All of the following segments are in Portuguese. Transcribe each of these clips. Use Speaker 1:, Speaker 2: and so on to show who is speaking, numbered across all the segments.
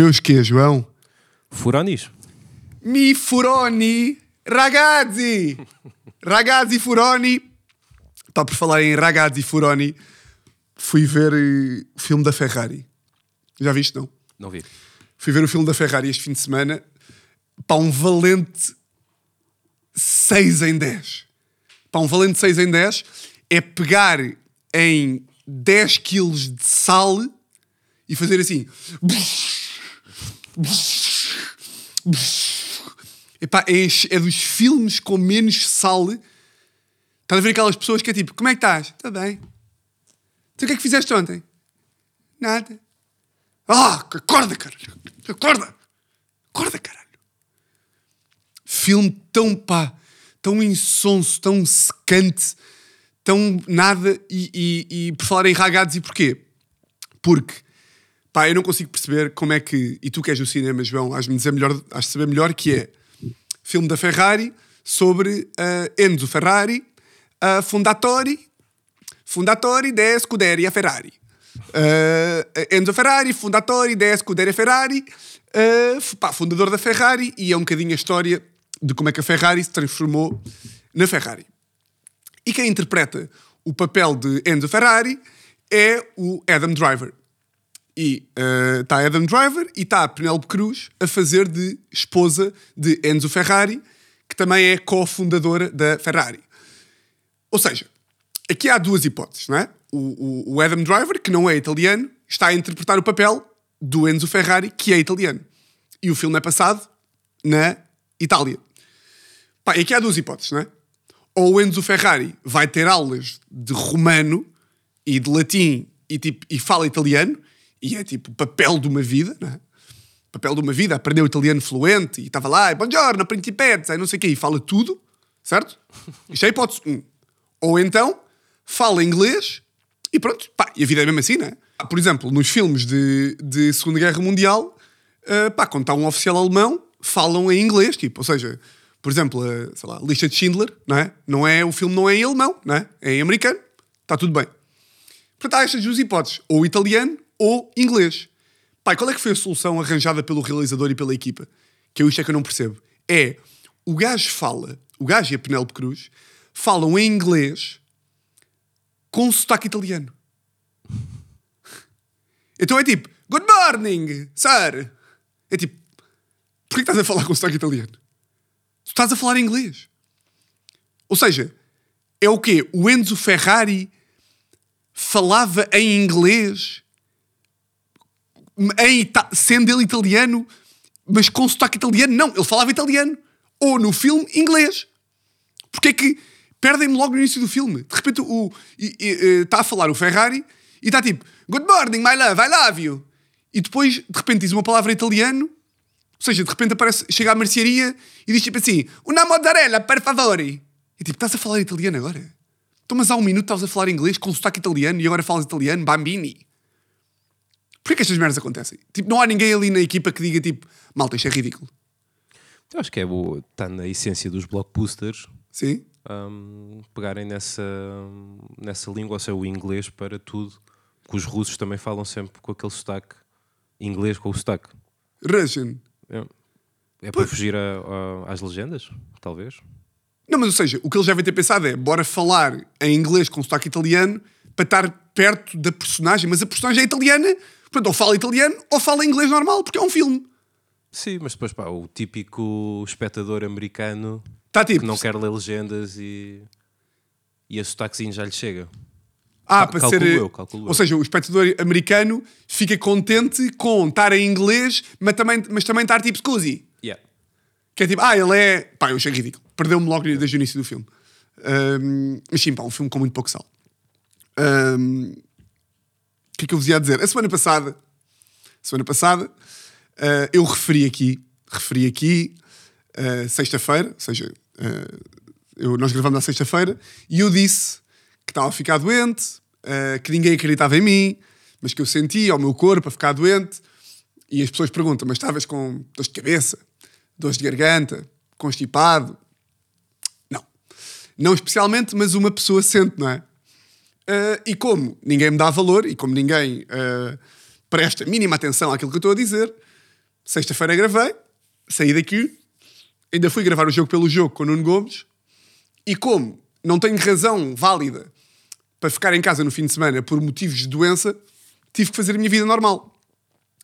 Speaker 1: Meus que, João?
Speaker 2: Furonis.
Speaker 1: Mi furoni, ragazzi! Ragazzi furoni. Está por falar em ragazzi furoni. Fui ver eh, o filme da Ferrari. Já viste, não?
Speaker 2: Não vi.
Speaker 1: Fui ver o filme da Ferrari este fim de semana. Para um valente 6 em 10. Para um valente 6 em 10 é pegar em 10 quilos de sal e fazer assim. Epá, é, é dos filmes com menos sal. Estás a ver aquelas pessoas que é tipo, como é que estás? Está bem. Então o que é que fizeste ontem? Nada. Ah, acorda, caralho. Acorda. Acorda, caralho. Filme tão pá, tão insonso, tão secante, tão nada. E, e, e por falar em ragados, e porquê? Porque, pá, eu não consigo perceber como é que. E tu que és do cinema, João, has-me dizer melhor, has saber melhor que é filme da Ferrari sobre uh, Enzo Ferrari, uh, fondatori, fondatori de Scuderia Ferrari. Uh, Enzo Ferrari, fondatori de Scuderia Ferrari, uh, pá, fundador da Ferrari, e é um bocadinho a história de como é que a Ferrari se transformou na Ferrari. E quem interpreta o papel de Enzo Ferrari é o Adam Driver. E está uh, Adam Driver e está a Penelope Cruz a fazer de esposa de Enzo Ferrari, que também é cofundadora da Ferrari. Ou seja, aqui há duas hipóteses, não é? O, o, o, Adam Driver, que não é italiano, está a interpretar o papel do Enzo Ferrari, que é italiano. E o filme é passado na Itália. Pá, aqui há duas hipóteses, não é? Ou o Enzo Ferrari vai ter aulas de romano e de latim e, tipo, e fala italiano, e é tipo papel de uma vida, não é? Papel de uma vida, aprendeu italiano fluente e estava lá, buongiorno, principezza, e não sei o quê, e fala tudo, certo? Isto é a hipótese 1. Um. Ou então fala inglês e pronto, pá, e a vida é mesmo assim, não é? Por exemplo, nos filmes de, de Segunda Guerra Mundial, uh, pá, quando está um oficial alemão, falam em inglês, tipo, ou seja, por exemplo, a, sei lá, a lista de Schindler, não é? Não é? O filme não é em alemão, não é? É em americano, está tudo bem. Portanto, há estas duas hipóteses, ou italiano ou inglês. Pai, qual é que foi a solução arranjada pelo realizador e pela equipa? Que eu isto é que eu não percebo. É, o gajo fala, o gajo e a Penélope Cruz, falam em inglês com sotaque italiano. Então é tipo, good morning, sir. É tipo, porquê estás a falar com sotaque italiano? Tu estás a falar inglês. Ou seja, é o quê? O Enzo Ferrari falava em inglês em, sendo ele italiano, mas com sotaque italiano. Não, ele falava italiano. Ou no filme, inglês. Porque é que perdem-me logo no início do filme? De repente está a falar o Ferrari e está tipo Good morning, my love, I love you. E depois, de repente, diz uma palavra italiano. Ou seja, de repente aparece, chega à mercearia e diz tipo assim: Una mozzarella, per favore. E tipo, estás a falar italiano agora? Então, mas há um minuto estavas a falar inglês com sotaque italiano e agora falas italiano, bambini. Porquê que estas merdas acontecem? Tipo, não há ninguém ali na equipa que diga tipo, malta, isto é ridículo.
Speaker 2: Eu acho que é está na essência dos blockbusters.
Speaker 1: Sim.
Speaker 2: Um, pegarem nessa, nessa língua, ou seja, o inglês para tudo. Que os russos também falam sempre com aquele sotaque inglês com o sotaque.
Speaker 1: Russian.
Speaker 2: É, é para fugir a, a, às legendas, talvez.
Speaker 1: Não, mas ou seja, o que eles devem ter pensado é bora falar em inglês com sotaque italiano para estar perto da personagem, mas a personagem é italiana Portanto, ou fala italiano ou fala inglês normal, porque é um filme.
Speaker 2: Sim, mas depois, pá, o típico espectador americano
Speaker 1: tá, tipo,
Speaker 2: que não quer ler legendas e, e a sotaquezinho já lhe chega.
Speaker 1: Ah, para ser. Eu, ou eu. seja, o espectador americano fica contente com estar em inglês, mas também, mas também estar tipo scusi.
Speaker 2: Yeah.
Speaker 1: Que é tipo, ah, ele é. Pá, eu achei ridículo. Perdeu-me logo desde o início do filme. Um, mas sim, pá, um filme com muito pouco sal. Um, que é que eu vos ia dizer? A semana passada, semana passada, uh, eu referi aqui, referi aqui, uh, sexta-feira, ou seja, uh, eu, nós gravamos na sexta-feira, e eu disse que estava a ficar doente, que ninguém acreditava em mim, mas que eu sentia ao meu corpo a ficar doente, e as pessoas perguntam, mas estavas com dores de cabeça, dores de garganta, constipado? Não. Não especialmente, mas uma pessoa sente, não é? Uh, e como ninguém me dá valor e como ninguém uh, presta mínima atenção àquilo que eu estou a dizer, sexta-feira gravei, saí daqui, ainda fui gravar o jogo pelo jogo com o Nuno Gomes e como não tenho razão válida para ficar em casa no fim de semana por motivos de doença, tive que fazer a minha vida normal.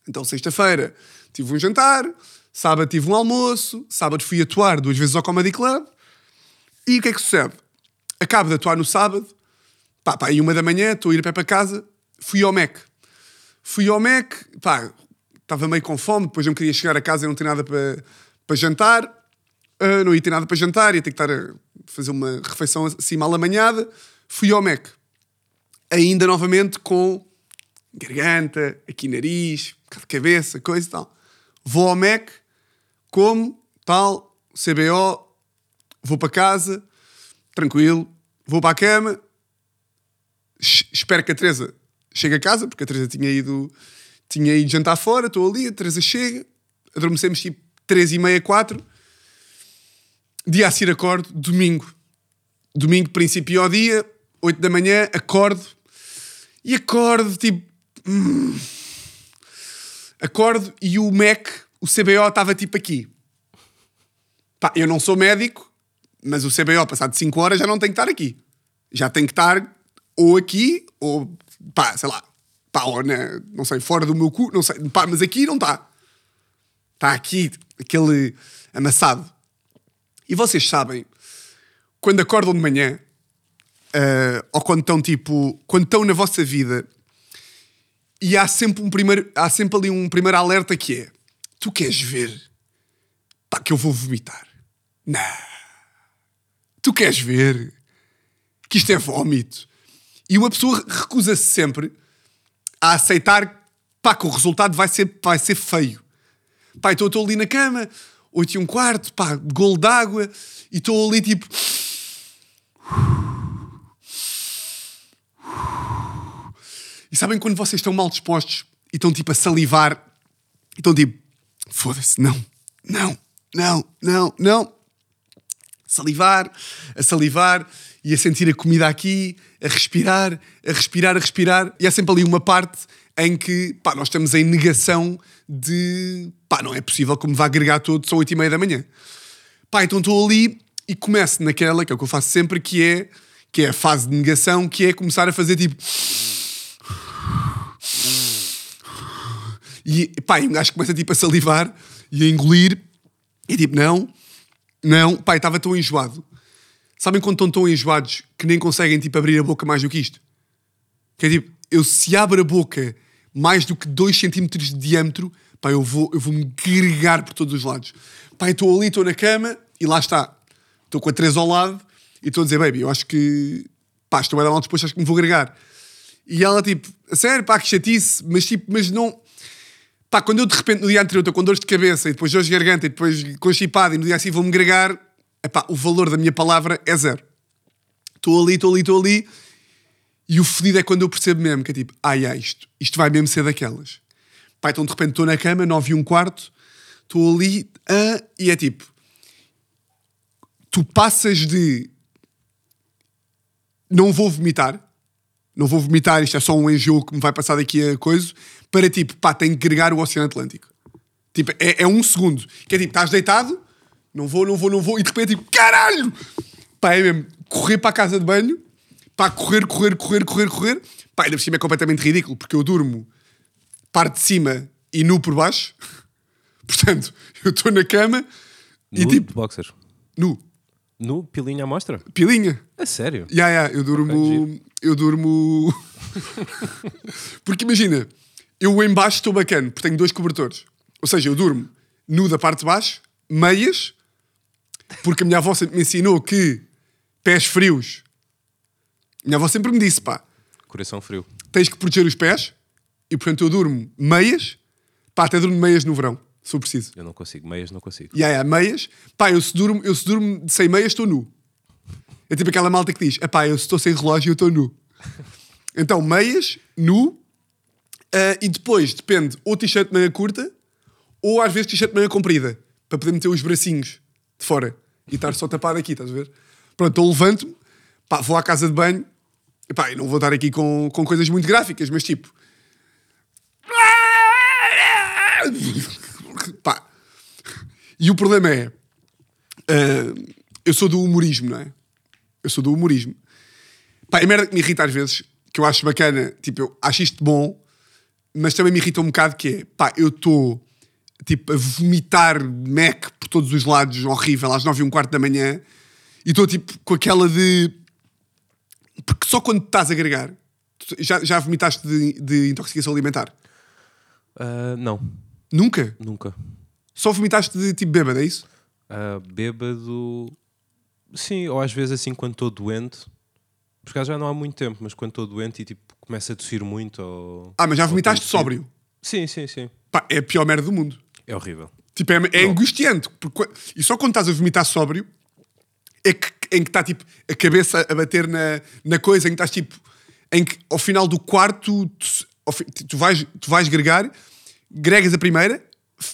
Speaker 1: Então, sexta-feira tive um jantar, sábado tive um almoço, sábado fui atuar duas vezes ao Comedy Club. E o que é que sucede? Acabo de atuar no sábado, pá, pá, aí uma da manhã, estou a ir a pé para casa, fui ao Mac. Fui ao Mac, pá, estava meio com fome, depois não queria chegar a casa e não ter nada para, para jantar. Uh, não ia ter nada para jantar, ia ter que estar a fazer uma refeição assim mal amanhada. Fui ao Mac. Ainda novamente com garganta, aqui nariz, um bocado de cabeça, coisa e tal. Vou ao Mac, como, tal, CBO, vou para casa, tranquilo, vou para a cama, espero que a Teresa chegue a casa, porque a Teresa tinha ido, tinha ido jantar fora, estou ali, a Teresa chega, adormecemos tipo 3 e meia, 4. Dia a seguir acordo, domingo. Domingo, princípio ao dia, 8 da manhã, acordo. E acordo, tipo... Hum, acordo e o Mac, o CBO, estava tipo aqui. Pá, eu não sou médico, mas o CBO, passado 5 horas, já não tem que estar aqui. Já tem que estar ou aqui, ou pá, sei lá, pá, ou na, não sei, fora do meu cu, não sei, pá, mas aqui não está. Está aqui, aquele amassado. E vocês sabem, quando acordam de manhã, uh, ou quando estão tipo, quando estão na vossa vida, e há sempre um primeiro, há sempre ali um primeiro alerta que é: tu queres ver? Pá, que eu vou vomitar. Não. Tu queres ver? Que isto é vómito. E uma pessoa recusa-se sempre a aceitar pá, que o resultado vai ser, vai ser feio. Pá, então estou ali na cama, 8 e um quarto, pá, golo d'água, e estou ali tipo. E sabem quando vocês estão mal dispostos e estão tipo a salivar e estão tipo, foda-se, não, não, não, não, não. Salivar, a salivar e a sentir a comida aqui, a respirar, a respirar, a respirar. E há sempre ali uma parte em que pá, nós estamos em negação de pá, não é possível como vai agregar tudo, são 8 e meia da manhã. Pá, então estou ali e começo naquela, que é o que eu faço sempre, que é, que é a fase de negação, que é começar a fazer tipo. E pá, e um gajo começa tipo a salivar e a engolir, e tipo, não, não, pá, estava tão enjoado. Sabem quando estão tão enjoados que nem conseguem tipo abrir a boca mais do que isto? Que é tipo, eu se abro a boca mais do que 2 centímetros de diâmetro, pá, eu vou, eu vou me gregar por todos os lados. Pá, estou ali, estou na cama e lá está. Estou com a Teresa ao lado e estou a dizer, baby, eu acho que, pá, estou a dar mal depois, acho que me vou gregar. E ela tipo, sério, pá, que chatice, mas tipo, mas não Pá, quando eu de repente no dia anterior estou com dores de cabeça e depois dores de garganta e depois constipado e no dia assim vou-me gregar, epá, o valor da minha palavra é zero. Estou ali, estou ali, estou ali e o fedido é quando eu percebo mesmo que é tipo, ai, ai, isto, isto vai mesmo ser daquelas. Pá, então de repente estou na cama, nove e um quarto, estou ali ah, e é tipo, tu passas de não vou vomitar, não vou vomitar, isto é só um enjoo que me vai passar daqui a coisa, para tipo, pá, tenho que gregar o Oceano Atlântico. Tipo, é, é, um segundo. Que é tipo, estás deitado, não vou, não vou, não vou, e de repente tipo, caralho! Pá, é mesmo, correr para a casa de banho, pá, correr, correr, correr, correr, correr. Pá, ainda por cima é completamente ridículo, porque eu durmo parte de cima e nu por baixo. Portanto, eu estou na cama
Speaker 2: nu
Speaker 1: e tipo.
Speaker 2: boxer.
Speaker 1: Nu.
Speaker 2: Nu, pilinha à mostra?
Speaker 1: Pilinha.
Speaker 2: É sério?
Speaker 1: Ya, yeah, yeah, eu durmo. Eu durmo. porque imagina, eu em baixo estou bacana, porque tenho dois cobertores. Ou seja, eu durmo nu da parte de baixo, meias, porque a minha avó sempre me ensinou que pés frios. Minha avó sempre me disse, pá.
Speaker 2: Coração frio.
Speaker 1: Tens que proteger os pés, e portanto eu durmo meias, pá, até durmo meias no verão, se for preciso.
Speaker 2: Eu não consigo, meias não consigo.
Speaker 1: E yeah, yeah, meias, pá, eu se durmo, eu se durmo sem meias estou nu. É tipo aquela malta que diz, pá, eu estou sem relógio eu estou nu. Então, meias, nu, Uh, e depois depende, ou t-shirt manga curta, ou às vezes t-shirt manga comprida, para poder meter os bracinhos de fora e estar só tapado aqui, estás a ver? Pronto, eu levanto-me, vou à casa de banho Epá, eu não vou estar aqui com, com coisas muito gráficas, mas tipo. Pá. E o problema é. ah, eu sou do humorismo, não é? Eu sou do humorismo. Pá, a merda que me irrita às vezes, que eu acho bacana, tipo, eu acho isto bom, mas também me irrita um bocado que é, pá, eu estou tipo a vomitar Mac por todos os lados, horrível, às nove e um quarto da manhã, e estou tipo com aquela de. Porque só quando estás a agregar, já, já vomitaste de, de intoxicação alimentar?
Speaker 2: Ah, não,
Speaker 1: Nunca?
Speaker 2: nunca.
Speaker 1: Só vomitaste de tipo bêbado, é isso?
Speaker 2: Ah, bêbado. Sim, ou às vezes assim quando estou doente. Por acaso já não há muito tempo, mas quando estou doente e tipo começo a tossir muito. Ou...
Speaker 1: Ah, mas já vomitaste sóbrio.
Speaker 2: Sim, sim, sim.
Speaker 1: Pá, é a pior merda do mundo.
Speaker 2: É horrível.
Speaker 1: Tipo, é, é angustiante. Porque, e só quando estás a vomitar sóbrio é que, em que está tipo a cabeça a bater na, na coisa, em que estás tipo. Em que ao final do quarto tu, tu vais, tu vais gregar, gregas a primeira,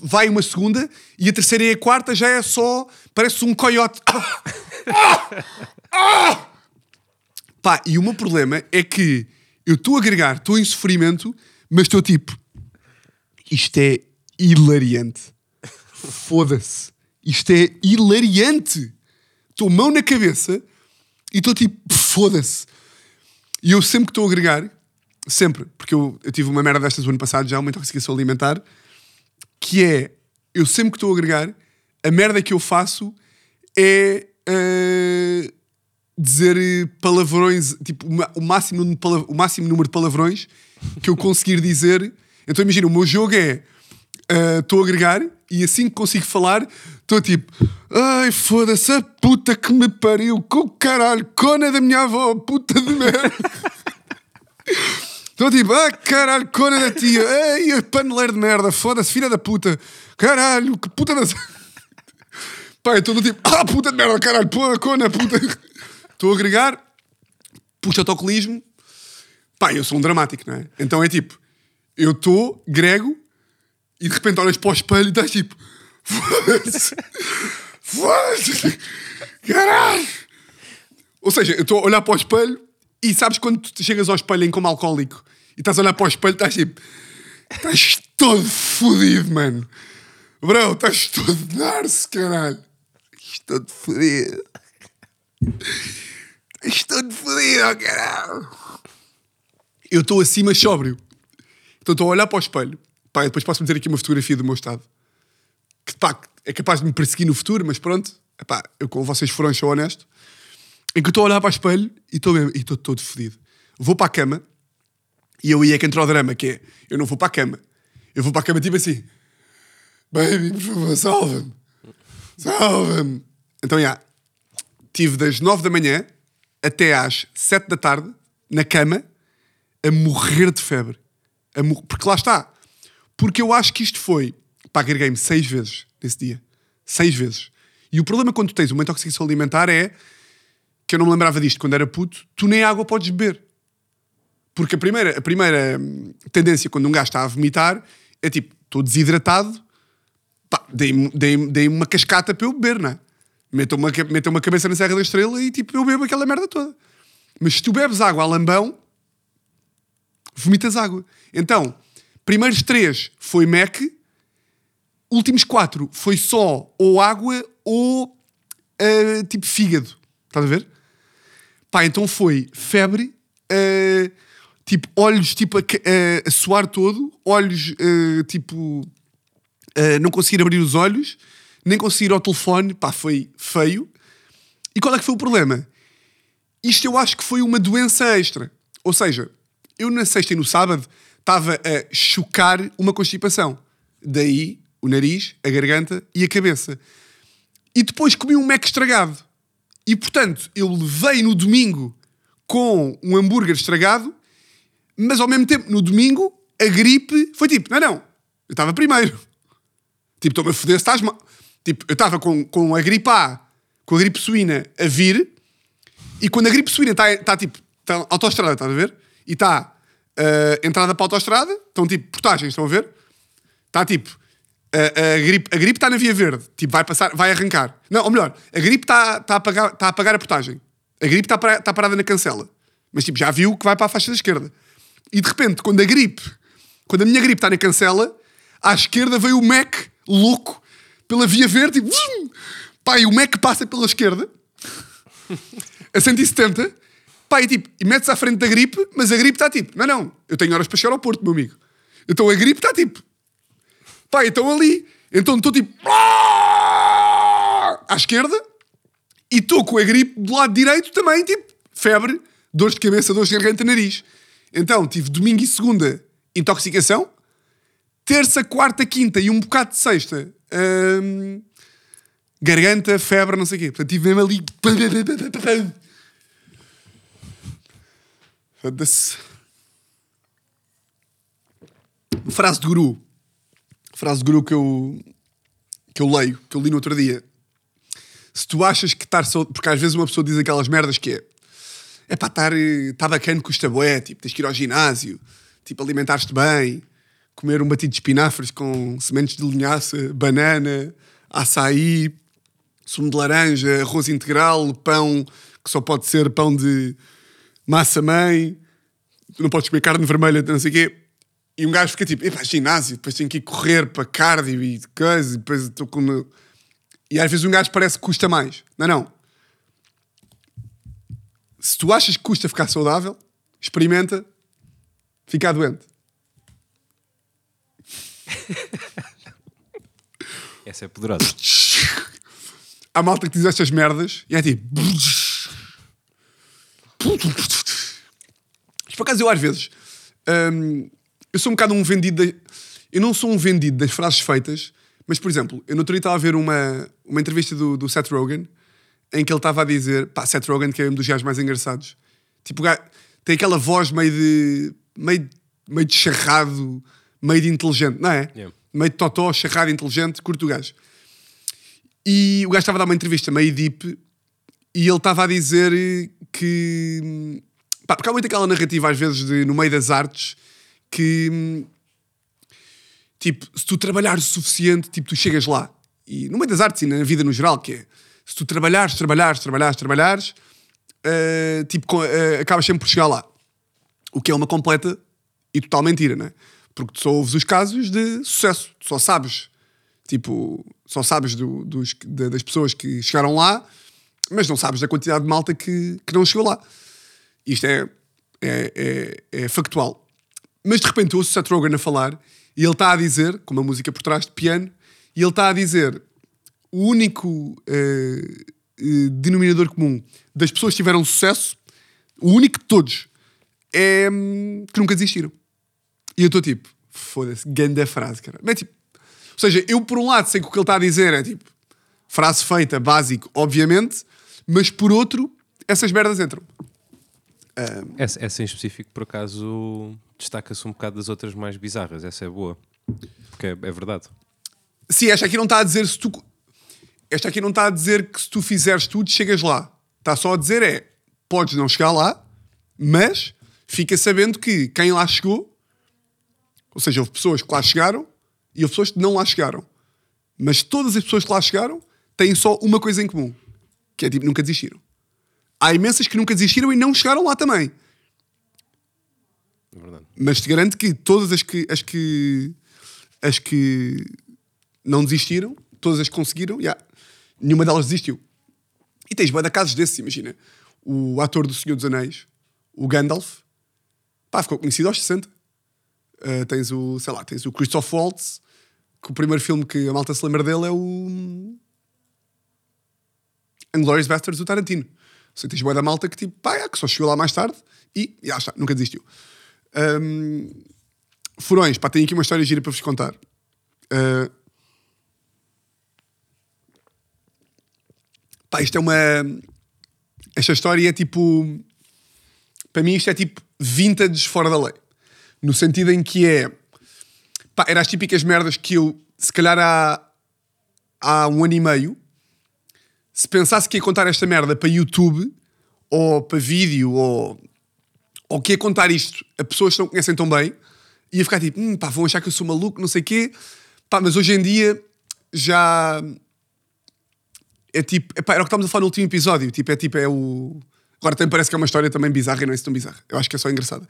Speaker 1: vai uma segunda e a terceira e a quarta já é só. Parece um coiote. Ah! Ah! Pá, e o meu problema é que eu estou a agregar, estou em sofrimento, mas estou tipo. Isto é hilariante. Foda-se. Isto é hilariante. Estou mão na cabeça e estou tipo, foda-se. E eu sempre que estou a agregar, sempre, porque eu, eu tive uma merda destas o ano passado já, uma intoxicação alimentar, que é, eu sempre que estou a agregar, a merda que eu faço é dizer eh, palavrões, tipo, o máximo, o máximo número de palavrões que eu conseguir dizer. Então imagina, o meu jogo é eh, estou a agregar e assim que consigo falar, estou tipo, ai foda-se, a puta que me pariu, com caralho, cona da minha avó, puta de merda. Estou tipo, ah caralho, cona da tia, ei, a paneleiro de merda, foda-se, filha da puta, caralho, que puta da. Pá, eu estou tipo, ah puta de merda, caralho, pô, cona, puta. Estou a agregar, puxa autocolismo, pá, eu sou um dramático, não é? Então é tipo, eu estou, grego, e de repente olhas para o espelho e estás tipo, foda-se, foda-se, caralho. Ou seja, eu estou a olhar para o espelho e sabes quando tu chegas ao espelho em como alcoólico e estás a olhar para o espelho, estás tipo, estás todo fodido, mano. Bro, estás todo de narce, caralho. Estás todo fodido. Estás todo fodido, oh, caralho. Eu estou acima sóbrio. Então estou a olhar para o espelho. Pá, depois posso meter aqui uma fotografia do meu estado. Que pá, é capaz de me perseguir no futuro, mas pronto. Epá, eu com vocês foram sou honesto. Em que estou a olhar para o espelho e estou e estou todo fodido. Vou para a cama e eu ia que entra o drama, que é eu não vou para a cama. Eu vou para a cama tipo assim. Baby, por favor, salva-me. Salva-me. Então, já. Tive das 9 da manhã até às 7 da tarde na cama a morrer de febre. Mor- Porque lá está. Porque eu acho que isto foi. Pá, agreguei-me seis vezes nesse dia. Seis vezes. E o problema quando tu tens uma intoxicação alimentar é que eu não me lembrava disto quando era puto, tu nem água podes beber. Porque a primeira, a primeira hum, tendência quando um gajo está a vomitar é tipo, estou desidratado, dei-me dei dei uma cascata para eu beber, não é? Metam uma, metam uma cabeça na Serra da Estrela e tipo, eu bebo aquela merda toda. Mas se tu bebes água a lambão, vomitas água. Então, primeiros três foi Mac, últimos quatro foi só ou água ou ah, tipo fígado. Estás a ver? Pá, então foi febre, ah, tipo olhos tipo a, ca- a- suar todo, olhos tipo não conseguir abrir os olhos, nem conseguir ir ao telefone, pá, foi feio. E qual é que foi o problema? Isto eu acho que foi uma doença extra. Ou seja, eu na sexta e no sábado estava a chocar uma constipação. Daí o nariz, a garganta e a cabeça. E depois comi um Mac estragado. E portanto, eu levei no domingo com um hambúrguer estragado, mas ao mesmo tempo, no domingo, a gripe foi tipo: não, não, eu estava primeiro. Tipo, estou-me a foder se estás mal. Tipo, eu estava com, com a gripe A, com a gripe suína a vir, e quando a gripe suína está tá, tipo, está autoestrada, estás a ver? E está entrada para a autoestrada, estão tipo portagens, estão a ver? Está tipo, a, a gripe a gripe está na via verde, tipo, vai passar, vai arrancar. Não, ou melhor, a gripe está tá a, pagar, tá a pagar a portagem. A gripe está para- tá parada na cancela. Mas tipo, já viu que vai para a faixa da esquerda. E de repente, quando a gripe, quando a minha gripe está na cancela, à esquerda veio o Mac louco pela via verde, tipo, zum! pá, e o Mac passa pela esquerda a 170, pá, e tipo, e mete-se à frente da gripe, mas a gripe está tipo, não, não, eu tenho horas para chegar ao Porto, meu amigo. Então a gripe está tipo, pá, então ali, então estou tipo, à esquerda, e estou com a gripe do lado direito também, tipo, febre, dores de cabeça, dores de garganta, nariz. Então tive domingo e segunda, intoxicação, terça, quarta, quinta e um bocado de sexta, garganta, febre, não sei o quê. Portanto, tive mesmo ali. Frase de guru. Frase de guru que eu, que eu leio, que eu li no outro dia. Se tu achas que estar. Porque às vezes uma pessoa diz aquelas merdas que é. É para estar. Está bacana, custa bué. Tipo, tens que ir ao ginásio. Tipo, alimentares-te bem. Comer um batido de espinafres com sementes de linhaça, banana, açaí, sumo de laranja, arroz integral, pão que só pode ser pão de massa-mãe. Não podes comer carne vermelha, não sei o quê. E um gajo fica tipo, epá, ginásio, depois tenho que ir correr para cardio e coisa, e depois estou com. E às vezes um gajo parece que custa mais. Não, não. Se tu achas que custa ficar saudável, experimenta ficar doente.
Speaker 2: Essa é poderosa.
Speaker 1: Há malta que diz estas merdas e é tipo. Por acaso eu às vezes. hum, eu sou um bocado um vendido. de- eu não sou um vendido das frases feitas, mas por exemplo, eu no outro dia estava a ver uma, uma entrevista do, do Seth Rogen em que ele estava a dizer. Pá, Seth Rogen, que é um dos gajos mais engraçados. Tipo, tem aquela voz meio de. meio, meio de charrado, meio de inteligente, não é?
Speaker 2: Yeah.
Speaker 1: Meio de totó, charrado, inteligente, curto o gajo. E o gajo estava a dar uma entrevista meio deep e ele estava a dizer que. Pá, porque há muito aquela narrativa, às vezes, de, no meio das artes, que. Tipo, se tu trabalhares o suficiente, tipo, tu chegas lá. E no meio das artes e na vida no geral, que é. Se tu trabalhares, trabalhares, trabalhares, trabalhares, eh, tipo, eh, acabas sempre por chegar lá. O que é uma completa e total mentira, não é? Porque tu só ouves os casos de sucesso. Tu só sabes, tipo, só sabes do- dos, da- das pessoas que chegaram lá, mas não sabes da quantidade de malta que, que não chegou lá. Isto é, é, é, é factual. Mas de repente ouço o Seth Rogen a falar e ele está a dizer, com uma música por trás de piano, e ele está a dizer o único eh, eh, denominador comum das pessoas que tiveram sucesso, o único de todos, é hum, que nunca desistiram. E eu estou tipo, foda-se, grande frase, cara. Mas, tipo, ou seja, eu por um lado sei que o que ele está a dizer é tipo, frase feita, básico, obviamente, mas por outro, essas merdas entram.
Speaker 2: Essa, essa em específico, por acaso, destaca-se um bocado das outras mais bizarras. Essa é boa. Porque é, é verdade.
Speaker 1: Sim, esta aqui não está a dizer se tu. Esta aqui não está a dizer que se tu fizeres tudo, chegas lá. Está só a dizer é, podes não chegar lá, mas fica sabendo que quem lá chegou, ou seja, houve pessoas que lá chegaram e houve pessoas que não lá chegaram. Mas todas as pessoas que lá chegaram têm só uma coisa em comum, que é tipo, nunca desistiram. Há imensas que nunca desistiram e não chegaram lá também.
Speaker 2: É verdade.
Speaker 1: Mas te garanto que todas as que as que as que não desistiram, todas as que conseguiram, já, nenhuma delas desistiu. E tens de casos desses, imagina. O ator do Senhor dos Anéis, o Gandalf, pá, ficou conhecido aos 60. Uh, tens o, sei lá, tens o Christoph Waltz, que o primeiro filme que a malta se lembra dele é o Inglourious Basterds do Tarantino. Sei, tens bué da malta que tipo, pá, é, que só chegou lá mais tarde e já está, nunca desistiu. Um, furões, pá, tenho aqui uma história gira para vos contar. Uh, pá, isto é uma. Esta história é tipo. Para mim, isto é tipo vintage fora da lei. No sentido em que é. Pá, eram as típicas merdas que eu, se calhar há, há um ano e meio, se pensasse que ia contar esta merda para YouTube, ou para vídeo, ou ou que ia contar isto a pessoas que não conhecem tão bem, ia ficar tipo, hum, pá, vão achar que eu sou maluco, não sei o quê. Pá, mas hoje em dia já. É tipo, epá, era o que estávamos a falar no último episódio. Tipo, é tipo, é o. Agora também parece que é uma história também bizarra e não é assim tão bizarra. Eu acho que é só engraçada.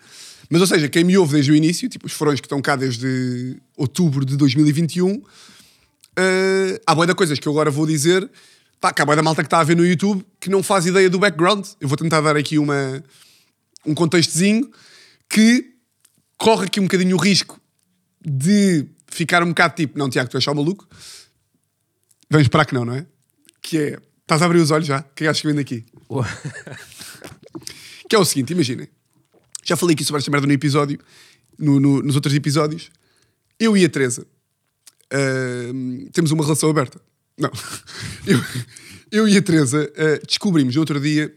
Speaker 1: Mas, ou seja, quem me ouve desde o início, tipo os furões que estão cá desde outubro de 2021, uh, há boa de coisas que eu agora vou dizer. Pá, há boa da malta que está a ver no YouTube que não faz ideia do background. Eu vou tentar dar aqui uma, um contextozinho que corre aqui um bocadinho o risco de ficar um bocado tipo, não, Tiago, tu és só maluco. Vamos esperar que não, não é? Que é, estás a abrir os olhos já? O que é que achas que vem daqui? que é o seguinte, imaginem. Já falei aqui sobre esta merda no episódio, no, no- nos outros episódios. Eu e a Teresa ahm, temos uma relação aberta. Não. Eu, eu e a Teresa ah, descobrimos no outro dia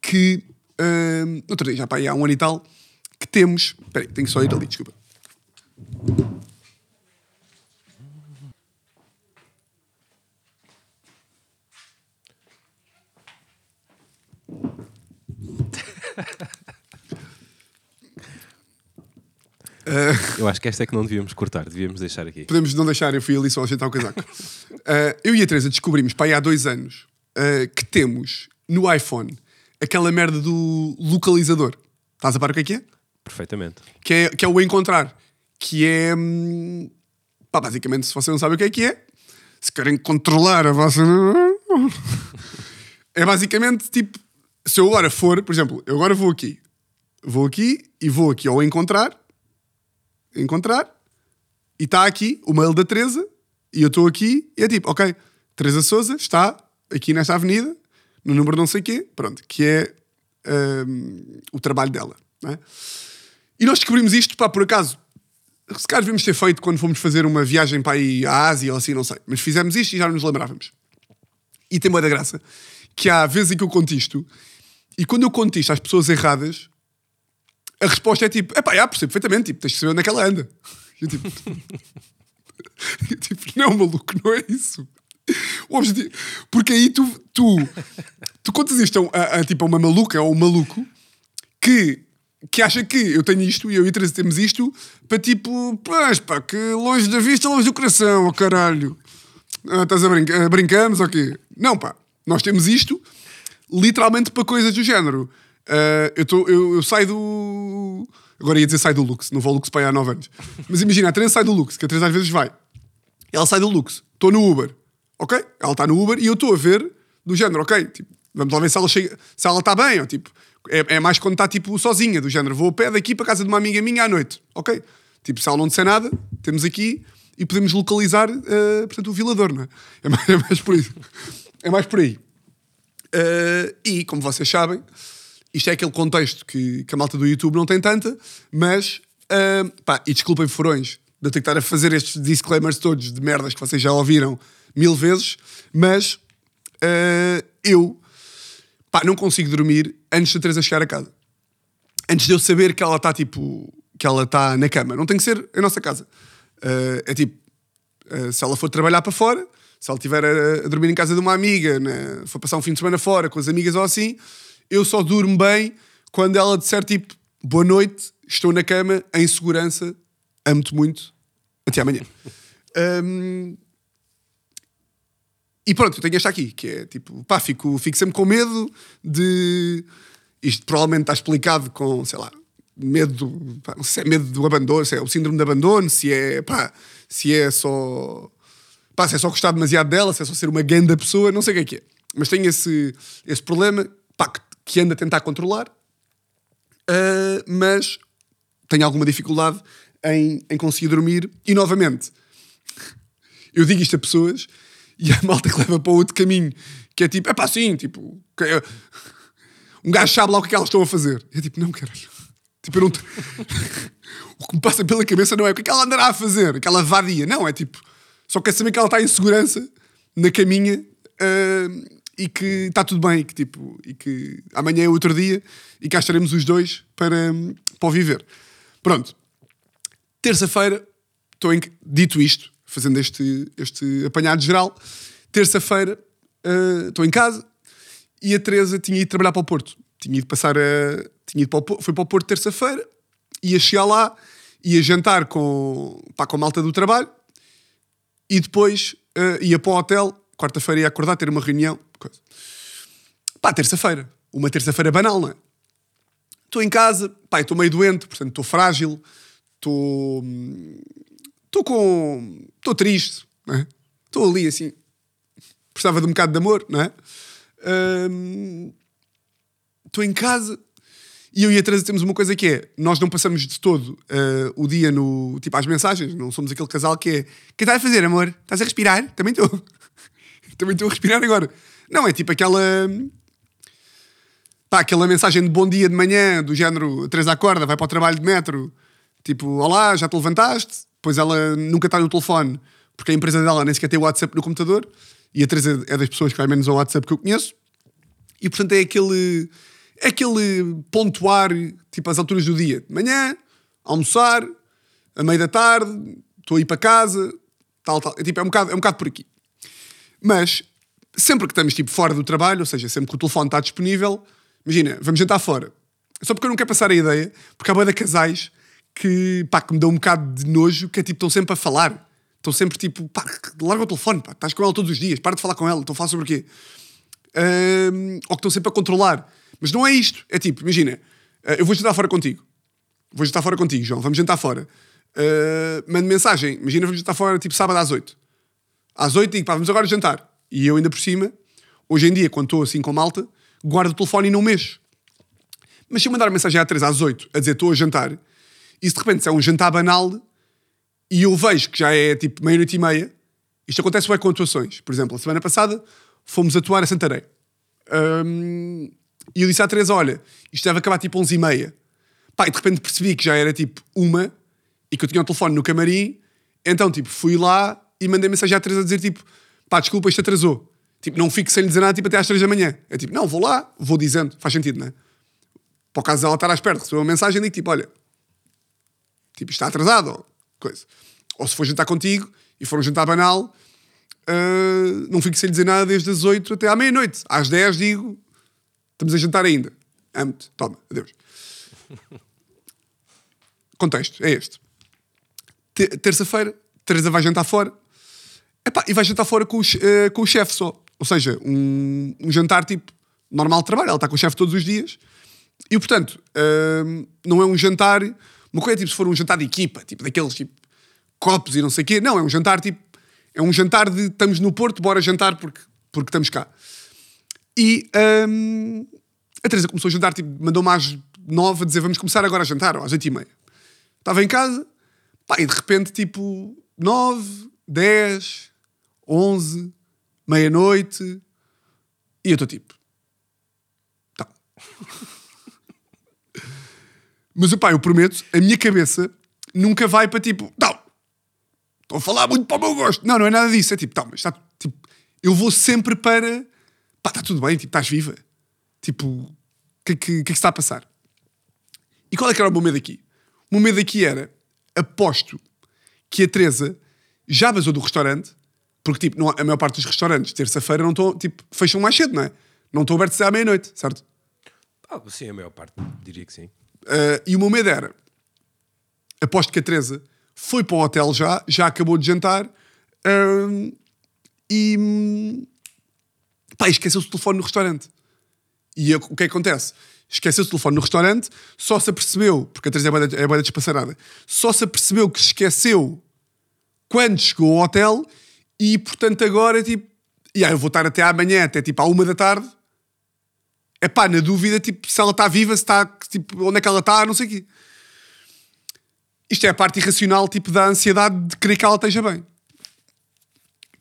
Speaker 1: que. no outro dia, já pá, há um ano e tal, que temos. Espera aí, tenho que só ir ali, desculpa.
Speaker 2: Eu acho que esta é que não devíamos cortar, devíamos deixar aqui.
Speaker 1: Podemos não deixar, eu fui ali só ajeitar o casaco. Ah, eu e a Teresa descobrimos, pá, aí há dois anos, ah, que temos no iPhone aquela merda do localizador. Estás a par o que é que é?
Speaker 2: Perfeitamente.
Speaker 1: Que é, que é o encontrar. Que é. hum, Pá, basicamente, se você não sabe o que é que é, se querem controlar a vossa. É basicamente tipo. Se eu agora for, por exemplo, eu agora vou aqui, vou aqui e vou aqui ao encontrar, encontrar, e está aqui o mail da Teresa, e eu estou aqui, e é tipo, ok, Teresa Souza está aqui nesta avenida, no número não sei quê, pronto, que é hum, o trabalho dela. é? E nós descobrimos isto, pá, por acaso, se calhar devíamos ter feito quando fomos fazer uma viagem para aí à Ásia ou assim, não sei, mas fizemos isto e já nos lembrávamos. E tem boa da graça que há vezes em que eu conto isto e quando eu conto isto às pessoas erradas, a resposta é tipo: epá, já percebo perfeitamente, tipo, tens de saber onde é que ela anda. Eu tipo, eu, tipo, não, maluco, não é isso. Objetivo, porque aí tu, tu, tu contas isto a, a- a, tipo, a uma maluca ou um maluco que, que acha que eu tenho isto e eu e a temos isto para tipo, pois pá, que longe da vista, longe do coração, oh caralho. Ah, estás a brincar? brincamos ou quê? Não, pá. Nós temos isto literalmente para coisas do género. Ah, eu, tô, eu, eu saio do. Agora ia dizer sai do Lux, não vou ao Lux para há 9 anos. Mas imagina, a Teresa sai do Lux, que a Teresa às vezes vai. Ela sai do Lux, estou no Uber, ok? Ela está no Uber e eu estou a ver do género, ok? Tipo, vamos lá ver se ela chega, se ela está bem, ou tipo, é, é mais quando está tipo sozinha, do género, vou a pé daqui para casa de uma amiga minha à noite, ok? Tipo, se ela não disser nada, temos aqui e podemos localizar, eh, portanto, o violador, não é? É mais, é mais por aí. É mais por aí. Uh, e, como vocês sabem, isto é aquele contexto que, que a malta do YouTube não tem tanta, mas, uh, pá, e desculpem furões de eu ter que estar a fazer estes disclaimers todos de merdas que vocês já ouviram mil vezes, mas uh, eu, pá, não consigo dormir antes da Teresa chegar a casa. Antes de eu saber que ela está, tipo, que ela está na cama. Não tem que ser a nossa casa. Uh, é tipo, se ela for trabalhar para fora, se ela estiver a, a dormir em casa de uma amiga, né, for passar um fim de semana fora com as amigas ou assim, eu só durmo bem quando ela disser tipo boa noite, estou na cama, em segurança, amo-te muito, até amanhã. Um, e pronto, eu tenho esta aqui, que é tipo, pá, fico, fico sempre com medo de. Isto provavelmente está explicado com, sei lá, medo, do, pá, se é medo do abandono, se é o síndrome de abandono, se é, pá, se é só. Pá, se é só gostar demasiado dela, se é só ser uma grande pessoa, não sei o que é que é. Mas tenho esse, esse problema, pá, que, que ando a tentar controlar, ah, mas tenho alguma dificuldade em, em conseguir dormir. E novamente, eu digo isto a pessoas e a malta que leva para outro caminho, que é tipo, é pá, sim, tipo, é- um gajo sabe lá o que é que elas estão a fazer. Eu tipo, não, caralho. Tipo, eu não. o que me passa pela cabeça não é o que é que ela andará a fazer, aquela vadia. Não, é tipo, só quer saber que ela está em segurança na caminha ah, e que está tudo bem e que, tipo, e que amanhã é outro dia e cá estaremos os dois para, para viver. Pronto. Terça-feira, estou em... dito isto, fazendo este, este apanhado geral, terça-feira ah, estou em casa e a Teresa tinha ido trabalhar para o Porto. Tinha ido passar a. Tinha ido para o foi para o Porto terça-feira, ia chegar lá, ia jantar com, pá, com a malta do trabalho e depois ah, ia para o hotel. Quarta-feira ia acordar, ter uma reunião. Coisa. Pá, terça-feira. uma terça-feira banal, não é? Estou em casa, pá, estou meio doente, portanto estou frágil, estou. Estou com. Estou triste, não é? Estou ali assim. Precisava de um bocado de amor, não é? Hum, Estou em casa e eu e a Teresa temos uma coisa que é: nós não passamos de todo uh, o dia no. tipo, às mensagens, não somos aquele casal que é. Que estás a fazer, amor? Estás a respirar? Também estou. Também estou a respirar agora. Não, é tipo aquela. Pá, aquela mensagem de bom dia de manhã, do género, Teresa acorda, vai para o trabalho de metro, tipo, olá, já te levantaste? Pois ela nunca está no telefone, porque a empresa dela nem sequer tem o WhatsApp no computador, e a Teresa é das pessoas que vai menos ao WhatsApp que eu conheço, e portanto é aquele, é aquele pontuar, tipo, às alturas do dia. De manhã, almoçar, a meio da tarde, estou a ir para casa, tal, tal. É, tipo, é, um bocado, é um bocado por aqui. Mas, sempre que estamos, tipo, fora do trabalho, ou seja, sempre que o telefone está disponível, imagina, vamos jantar fora. Só porque eu não quero passar a ideia, porque há boia de casais que, pá, que me dão um bocado de nojo, que é tipo, estão sempre a falar. Estão sempre tipo, pá, larga o telefone, pá, estás com ela todos os dias, para de falar com ela, estão a falar sobre o quê? Ahm, ou que estão sempre a controlar. Mas não é isto. É tipo, imagina, ah, eu vou jantar fora contigo. Vou jantar fora contigo, João. Vamos jantar fora. Ah, mando mensagem. Imagina, vamos jantar fora tipo sábado às 8. Às 8 digo, pá, vamos agora jantar. E eu ainda por cima, hoje em dia, quando estou assim com malta, guardo o telefone e não mexo. Mas se eu mandar mensagem à 3 às 8 a dizer estou a jantar, e se de repente se é um jantar banal e eu vejo que já é tipo meia-noite e meia, isto acontece bem com atuações. Por exemplo, a semana passada fomos atuar a Santarém. Hum, e eu disse à Teresa: Olha, isto deve acabar tipo 11 e meia. Pá, e de repente percebi que já era tipo uma e que eu tinha o telefone no camarim. Então, tipo, fui lá e mandei mensagem à Teresa a dizer: Tipo, pá, desculpa, isto atrasou. Tipo, não fico sem lhe dizer nada tipo, até às 3 da manhã. É tipo, não, vou lá, vou dizendo. Faz sentido, não é? Para o caso dela estar à espera, recebeu uma mensagem e digo: Tipo, olha, tipo, está atrasado, ou coisa. Ou se for jantar contigo e for um jantar banal, ah, não fico sem lhe dizer nada desde as 8 até à meia-noite. Às 10 digo, estamos a jantar ainda. Amo-te, toma, adeus. Contexto, é este. Te- Terça-feira, Teresa vai jantar fora. Epá, e vai jantar fora com o, eh, com o chefe só. Ou seja, um, um jantar tipo normal de trabalho. Ela está com o chefe todos os dias. E portanto, hum, não é um jantar. Uma coisa é tipo se for um jantar de equipa, tipo daqueles tipo copos e não sei o quê. Não, é um jantar tipo. É um jantar de estamos no Porto, bora jantar porque, porque estamos cá. E hum, a Teresa começou a jantar, tipo, mandou-me às nove a dizer vamos começar agora a jantar, ou às oito e meia. Estava em casa, pá, e de repente, tipo, nove, dez, onze, meia-noite, e eu estou tipo, tá. Mas, pá, eu prometo, a minha cabeça nunca vai para tipo, não, estou a falar muito para o meu gosto. Não, não é nada disso. É tipo, tá, mas está, tipo, eu vou sempre para, pá, está tudo bem, tipo, estás viva. Tipo, o que, é que, que é está a passar? E qual é que era o meu medo aqui? O meu medo aqui era, aposto que a Teresa já vazou do restaurante, porque, tipo, não, a maior parte dos restaurantes, terça-feira, não estão, tipo, fecham mais cedo, não é? Não estão abertos à meia-noite, certo?
Speaker 2: Ah, sim, a maior parte, diria que sim.
Speaker 1: Uh, e o meu medo era, aposto que a Teresa foi para o hotel já, já acabou de jantar hum, e hum, pá, esqueceu-se o telefone no restaurante. E eu- o que é que acontece? Esqueceu-se o telefone no restaurante, só se apercebeu, porque a Teresa é da- é boa despassarada, só se apercebeu que se esqueceu quando chegou ao hotel e portanto agora tipo, e aí eu vou estar até amanhã, até tipo à uma da tarde, é pá, na dúvida, tipo, se ela está viva, se está, tipo, onde é que ela está, não sei o quê. Isto é a parte irracional, tipo, da ansiedade de querer que ela esteja bem.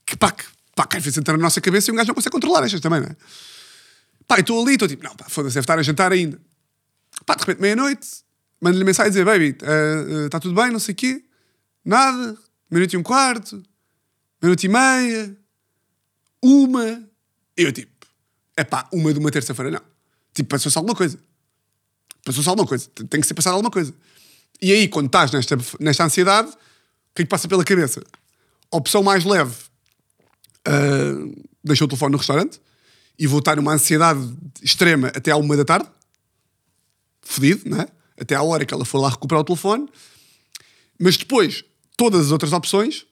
Speaker 1: Que pá, que, pá, que às vezes entra na nossa cabeça e um gajo não consegue controlar estas também, não é? Pá, estou ali, estou tipo, não, pá, foda-se, deve estar a jantar ainda. Pá, de repente, meia-noite, mando-lhe mensagem a dizer, baby, está tudo bem, não sei o quê, nada, meia-noite e um quarto, meia-noite e meia, uma. E eu tipo, é pá, uma de uma terça-feira não. Tipo, passou-se alguma coisa. Passou-se alguma coisa. Tem que ser passada alguma coisa. E aí, quando estás nesta, nesta ansiedade, o que é que passa pela cabeça? Opção mais leve. Ah, deixou o telefone no restaurante e vou estar numa ansiedade extrema até à uma da tarde. Fedido, não é? Até à hora que ela for lá recuperar o telefone. Mas depois, todas as outras opções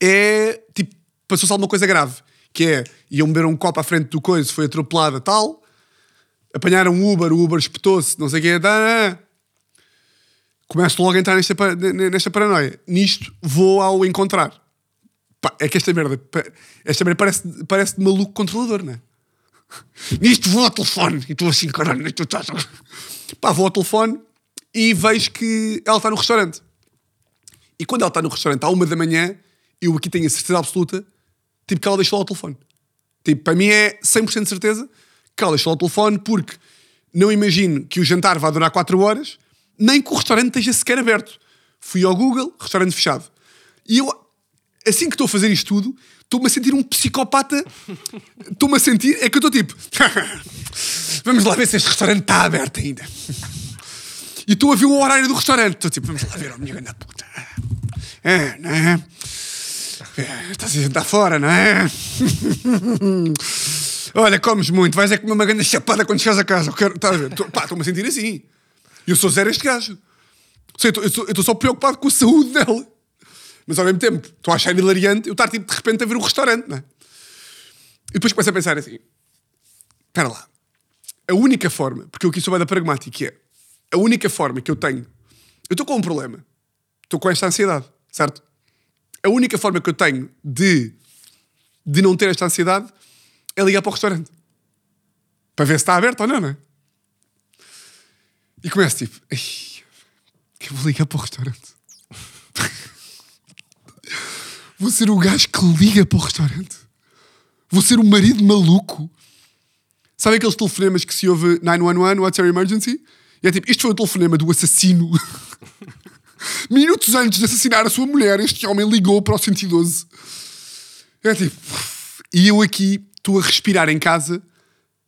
Speaker 1: é tipo, passou-se alguma coisa grave. Que é, iam beber um copo à frente do coisa, foi atropelada, tal. apanharam um Uber, o Uber espetou-se, não sei o quê. Tá. Começo logo a entrar nesta, nesta paranoia. Nisto, vou ao encontrar. Pá, é que esta merda, esta merda parece, parece de maluco controlador, não é? Nisto vou ao telefone e estou assim, caralho, tu estás. Pá, vou ao telefone e vejo que ela está no restaurante. E quando ela está no restaurante à uma da manhã, eu aqui tenho a certeza absoluta, tipo, que ela deixou lá o telefone. Tipo, para mim é 100% de certeza que ela deixou lá o telefone porque não imagino que o jantar vá durar 4 horas, nem que o restaurante esteja sequer aberto. Fui ao Google, restaurante fechado. E eu, assim que estou a fazer isto tudo, estou-me a sentir um psicopata. Estou-me a sentir, é que eu estou tipo, vamos lá ver se este restaurante está aberto ainda. E estou a ver o horário do restaurante. Estou tipo, vamos lá ver, a minha grande puta. É, não é? É, Estás a jantar fora, não é? Olha, comes muito, vais é comer uma grande chapada quando chegas a casa. Eu quero, estás a ver? Estou-me a sentir assim. Eu sou zero este gajo. Eu estou só preocupado com a saúde dela. Mas ao mesmo tempo, estou a achar hilariante eu estar tipo, de repente a ver o restaurante, não é? E depois começo a pensar assim: espera lá. A única forma, porque eu aqui sou da pragmática, é a única forma que eu tenho. Eu estou com um problema. Estou com esta ansiedade, certo? A única forma que eu tenho de, de não ter esta ansiedade é ligar para o restaurante. Para ver se está aberto ou não, não é? E começo tipo, "Ai, que eu vou ligar para o restaurante. Vou ser o gajo que liga para o restaurante. Vou ser o marido maluco. Sabe aqueles telefonemas que se ouve 911, what's your emergency? E é tipo, isto foi o telefonema do assassino. Minutos antes de assassinar a sua mulher, este homem ligou para o 112. É tipo, e eu aqui estou a respirar em casa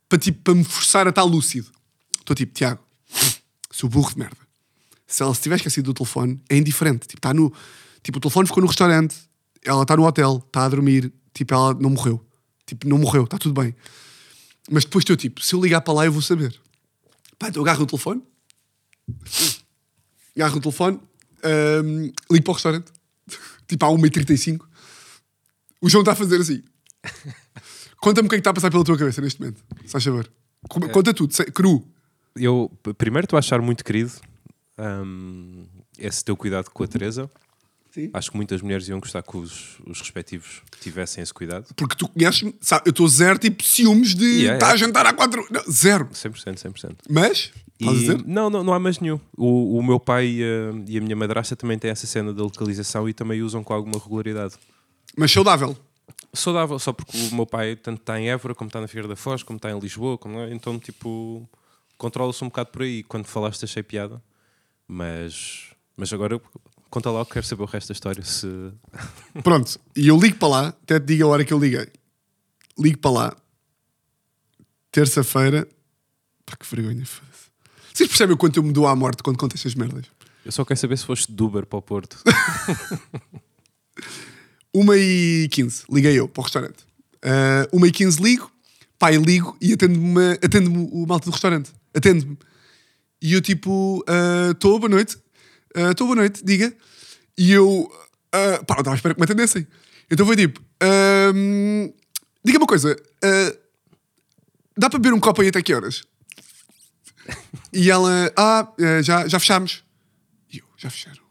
Speaker 1: para, tipo, para me forçar a estar lúcido. Estou tipo, Tiago, sou burro de merda. Se ela se tiver esquecido do telefone, é indiferente. Tipo, está no, tipo, o telefone ficou no restaurante, ela está no hotel, está a dormir, tipo, ela não morreu. Tipo, não morreu, está tudo bem. Mas depois estou tipo, se eu ligar para lá, eu vou saber. Pá, então eu agarro o telefone, agarro o telefone, hum, ligo para o restaurante, tipo, à 1h35. O João está a fazer assim. Conta-me o que é que está a passar pela tua cabeça neste momento, se favor. Com- Conta tudo, cru.
Speaker 2: Eu, primeiro, estou a achar muito querido hum, esse teu cuidado com a Teresa.
Speaker 1: Sim.
Speaker 2: Acho que muitas mulheres iam gostar que os, os respectivos tivessem esse cuidado.
Speaker 1: Porque tu conheces-me, sabe, eu estou zero tipo ciúmes de
Speaker 2: Yeah,
Speaker 1: estar a
Speaker 2: yeah.
Speaker 1: jantar há quatro. Não, zero.
Speaker 2: 100%, 100%.
Speaker 1: Mas, estás a
Speaker 2: E,
Speaker 1: dizer?
Speaker 2: não, não, não há mais nenhum. O, o meu pai e a, e a minha madrasta também têm essa cena da localização e também usam com alguma regularidade.
Speaker 1: Mas saudável.
Speaker 2: Saudável, só porque o meu pai tanto está em Évora, como está na Figueira da Foz, como está em Lisboa, como então tipo controla-se um bocado por aí. Quando falaste achei piada, mas, mas agora conta lá, eu quero saber o resto da história. Se...
Speaker 1: Pronto, e eu ligo para lá, até te digo a hora que eu liguei. Ligo para lá, terça-feira. Pá, que vergonha. Vocês percebem o quanto eu me dou à morte quando conto estas merdas?
Speaker 2: Eu só quero saber se foste de Uber para o Porto.
Speaker 1: 1 e 15, liguei eu para o restaurante. Uh, 1 e 15 ligo, e ligo e atende-me atende o malta do restaurante. Atende-me. E eu tipo, estou, boa noite. Estou, boa noite, diga. E eu, uh, pá, não estava à espera que me atendessem. Então foi tipo, diga uma coisa, ah, dá para beber um copo aí até que horas? E ela, ah, eh, já, já fechámos. E eu, já fecharam.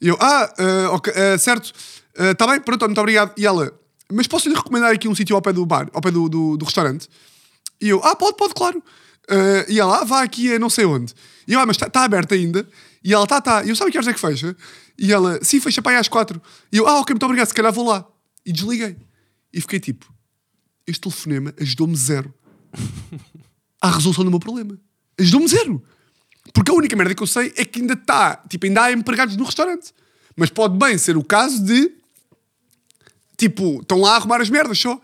Speaker 1: E eu, ah, ah, ok, ah, certo, está bem, pronto, muito obrigado. E ela, mas posso lhe recomendar aqui um sítio ao pé do bar, ao pé do, do, do restaurante? E eu, ah, pode, pode, claro. Ah, e ela, ah, vá aqui a não sei onde. E eu, ah, mas está aberto ainda? E ela, tá, tá. E eu, sabe que horas é que fecha? E ela, sim, fecha para aí às quatro. E eu, ah, ok, muito obrigado, se calhar vou lá. E desliguei. E fiquei tipo, este telefonema ajudou-me zero à resolução do meu problema. Ajudou-me zero. Porque a única merda que eu sei é que ainda está, tipo, ainda há empregados no restaurante. Mas pode bem ser o caso de, tipo, estão lá a arrumar as merdas só.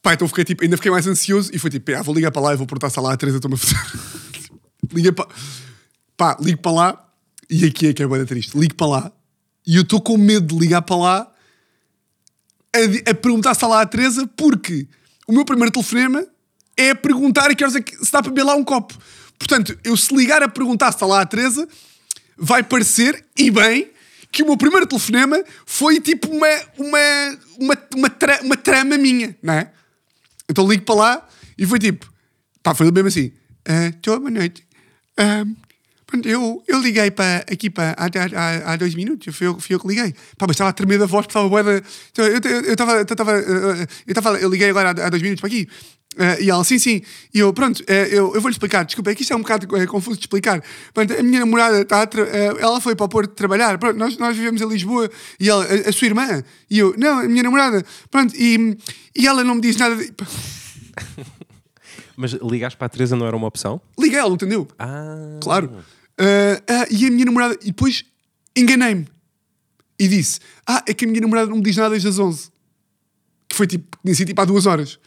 Speaker 1: Pá, então fiquei, tipo, ainda fiquei mais ansioso e foi tipo, ah, vou ligar para lá e vou perguntar se há lá a Teresa estou-me a fazer. Liguei para... Pá, ligo para lá e aqui é que é bem triste. Ligo para lá e eu estou com medo de ligar para lá a, a perguntar se há lá a Teresa porque o meu primeiro telefonema é a perguntar que horas é que se dá para beber lá um copo. Portanto, eu se ligar a perguntar se está lá a Teresa, vai parecer, e bem, que o meu primeiro telefonema foi tipo uma, uma, uma, uma, tra- uma trama minha, não é? Então ligo para lá e foi tipo: Pá, foi mesmo assim. Estou, boa noite. Ah, eu, eu liguei para aqui para há, há, há dois minutos, fui eu, fui eu que liguei. Pá, mas estava a tremer da voz, estava boa Eu estava, eu estava, eu estava, eu liguei agora há, há dois minutos para aqui. Uh, e ela, sim, sim. E eu, pronto, uh, eu, eu vou-lhe explicar. Desculpa, é que isto é um bocado uh, confuso de explicar. Pronto, a minha namorada, está ela foi para o Porto trabalhar. Pronto, nós, nós vivemos em Lisboa. E ela, a, a, sua irmã. E eu, não, a minha namorada. Pronto, e, e ela não me diz nada. De...
Speaker 2: Mas ligaste para a Teresa não era uma opção?
Speaker 1: Liguei, ela não entendeu.
Speaker 2: Ah.
Speaker 1: Claro. E a minha namorada. E depois enganei-me. E disse: Ah, é que a minha namorada não me diz nada desde as 11. Que foi tipo, tinha sido tipo há duas horas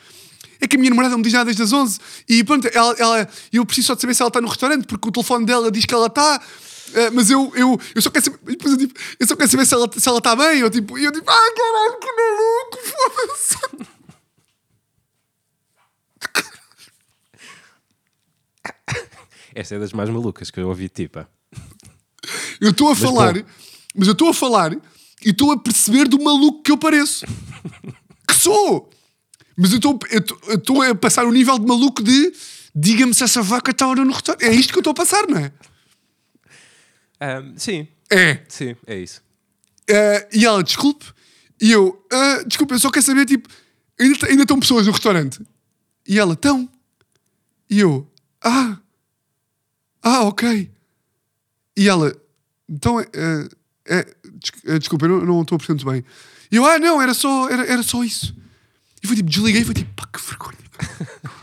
Speaker 1: é que a minha namorada não me diz nada desde as 11 e pronto, ela, ela, eu preciso só de saber se ela está no restaurante porque o telefone dela diz que ela está. Uh, mas eu, eu, eu só quero saber, depois eu, tipo, eu só quero saber se ela, se ela está bem. Ou tipo, e eu tipo, ai caralho, que maluco, foda-se.
Speaker 2: Essa é das mais malucas que eu ouvi, tipo.
Speaker 1: Eu estou a mas falar, bom. mas eu estou a falar e estou a perceber do maluco que eu pareço. que sou! Mas eu estou a passar o nível de maluco de diga-me se essa vaca está ou não no restaurante. É isto que eu estou a passar, não é?
Speaker 2: Um, sim.
Speaker 1: É.
Speaker 2: Sim, é isso.
Speaker 1: Uh, e ela, desculpe. E eu, uh, desculpe, eu só quero saber, tipo, ainda, ainda estão pessoas no restaurante? E ela, estão. E eu, ah, ah, ok. E ela, então, uh, é, desculpa, eu não, estou a perceber muito bem. E eu, ah, não, era só, era, era só isso. E foi tipo, desliguei e foi tipo, pá, que vergonha.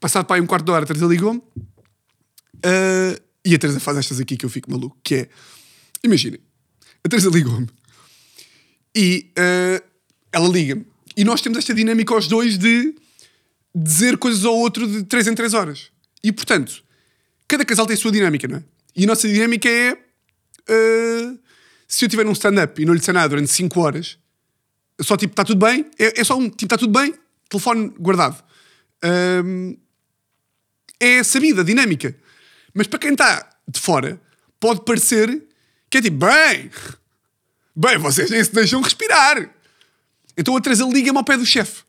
Speaker 1: Passado para aí um quarto de hora, a Teresa ligou-me. Uh, e a Teresa faz estas aqui que eu fico maluco, que é... Imaginem, a Teresa ligou-me. E uh, ela liga-me. E nós temos esta dinâmica aos dois de dizer coisas ao outro de 3 em 3 horas. E, portanto, cada casal tem a sua dinâmica, não é? E a nossa dinâmica é... Uh, se eu estiver num stand-up e não lhe disser nada durante 5 horas, só tipo, está tudo bem, é, é só um tipo, está tudo bem, telefone guardado. Um, é sabida, dinâmica. Mas para quem está de fora, pode parecer que é tipo, bem, bem, vocês nem se deixam respirar. Então a Teresa liga-me ao pé do chefe.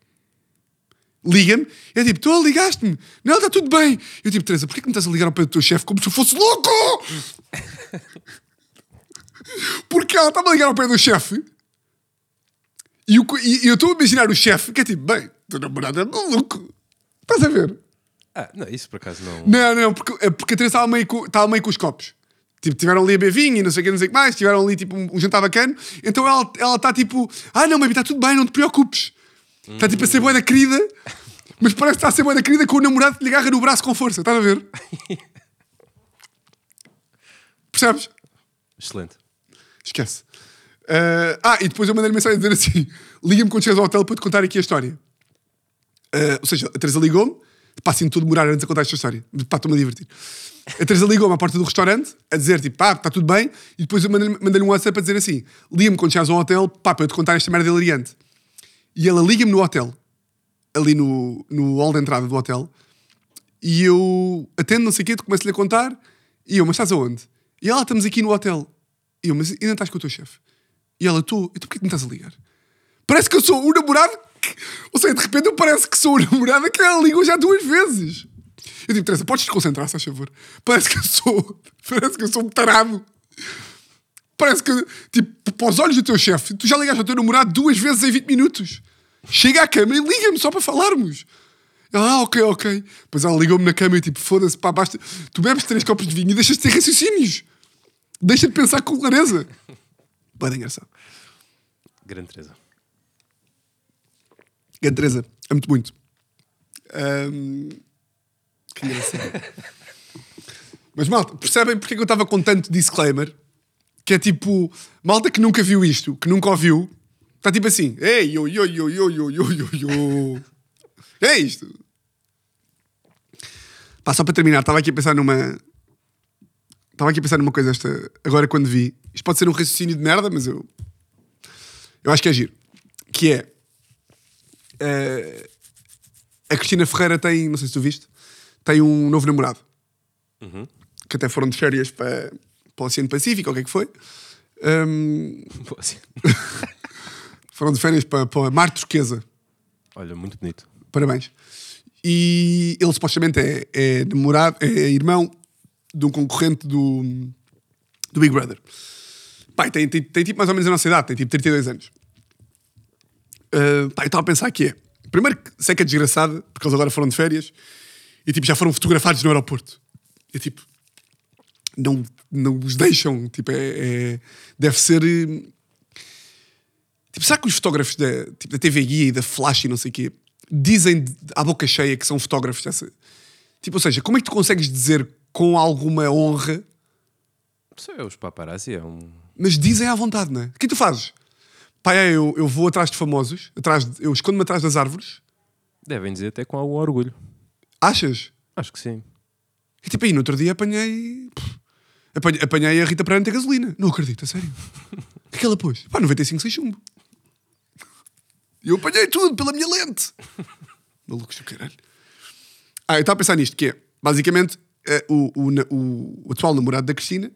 Speaker 1: Liga-me, é tipo, tu ligaste-me. Não, está tudo bem. Eu tipo, Teresa, porquê que me estás a ligar ao pé do teu chefe como se eu fosse louco? Porque ela estava a ligar ao pé do chefe e, o, e eu estou a imaginar o chefe que é tipo, bem, teu namorado é maluco. Estás a ver?
Speaker 2: Ah, não, isso por acaso não.
Speaker 1: Não, não, porque, é porque a Teresa estava meio, com, estava meio com os copos. Tipo, tiveram ali a beber vinho e não sei o que, não sei o que mais, tiveram ali tipo um, um jantar bacana. Então ela está ela tá, tipo, ah não, baby, está tudo bem, não te preocupes. Está tipo a ser boa da querida, mas parece que está a ser boa da querida com o namorado que lhe agarra no braço com força, estás a ver? Percebes?
Speaker 2: Excelente.
Speaker 1: Esquece. Uh, ah, e depois eu mandei-lhe mensagem a dizer assim: liga-me quando chegas ao hotel para te contar aqui a história. Uh, ou seja, a Teresa ligou-me, pá, assim tudo demorar antes de contar esta história. Pá, estou-me a divertir. A Teresa ligou-me à porta do restaurante a dizer tipo, pá, está tudo bem. E depois eu mandei-lhe mandei um WhatsApp a dizer assim: liga-me quando chegas ao hotel, pá, para eu te contar esta merda hilariante. E ela liga-me no hotel, ali no, no hall de entrada do hotel, e eu atendo, não sei o quê, começo-lhe a contar. E eu, mas estás aonde? E ela, estamos aqui no hotel. E eu, mas ainda estás com o teu chefe? E ela, tu, então porquê que me estás a ligar? Parece que eu sou o namorado. Que... Ou seja, de repente eu parece que sou o namorado que ela ligou já duas vezes. Eu digo, Teresa, podes te concentrar, se faz favor. Parece que eu sou. Parece que eu sou um tarado. Parece que, tipo, para os olhos do teu chefe, tu já ligaste ao teu namorado duas vezes em 20 minutos. Chega à cama e liga-me só para falarmos. Ela, ah, ok, ok. Depois ela ligou-me na cama e tipo, foda-se, pá, basta. Tu bebes três copos de vinho e deixas de ter raciocínios. Deixa de pensar com clareza. Bem engraçado.
Speaker 2: Grande Teresa.
Speaker 1: Grande Teresa. Amo-te muito. Um... Que engraçado. Mas malta, percebem porque é que eu estava com tanto disclaimer? Que é tipo, malta que nunca viu isto, que nunca ouviu, está tipo assim, ei, yo, yo, yo, yo, yo, yo, yo, yo. É isto. Pá, só para terminar, estava aqui a pensar numa. Estava aqui a pensar numa coisa esta, agora quando vi. Isto pode ser um raciocínio de merda, mas eu eu acho que é giro. Que é. Uh, a Cristina Ferreira tem, não sei se tu viste, tem um novo namorado.
Speaker 2: Uhum.
Speaker 1: Que até foram de férias para, para o Oceano Pacífico, o que é que foi? Um, foram de férias para, para Mar Turquesa.
Speaker 2: Olha, muito bonito.
Speaker 1: Parabéns. E ele supostamente é, é namorado, é irmão de um concorrente do, do Big Brother. Pai, tem, tem, tem tipo mais ou menos a nossa idade, tem tipo 32 anos. Uh, pá, eu estava a pensar que é. Primeiro que sei que é desgraçada, porque eles agora foram de férias e tipo já foram fotografados no aeroporto. É tipo. Não, não os deixam. Tipo, é, é- deve ser. eh, Tipo, sabe que os fotógrafos da, tipo, da TV Guia e da Flash e não sei o quê dizem à boca cheia que são fotógrafos dessa. Tipo, ou seja, como é que tu consegues dizer com alguma honra,
Speaker 2: Isso é os paparazzi, é um.
Speaker 1: mas dizem à vontade, não é? O que é que tu fazes? Pá, é, eu, eu vou atrás de famosos, atrás de- eu escondo-me atrás das árvores.
Speaker 2: Devem dizer até com algum orgulho.
Speaker 1: Achas?
Speaker 2: Acho que sim.
Speaker 1: E tipo, aí no outro dia apanhei. pff, Apanhei, apanhei a Rita Pereira a gasolina. Não acredito, a sério. O que é que ela pôs? Pá, 95 sem chumbo. E eu apanhei tudo pela minha lente. Malucos do caralho. Ah, eu estava a pensar nisto, que é, basicamente, eh, o, o, o- o atual namorado da Cristina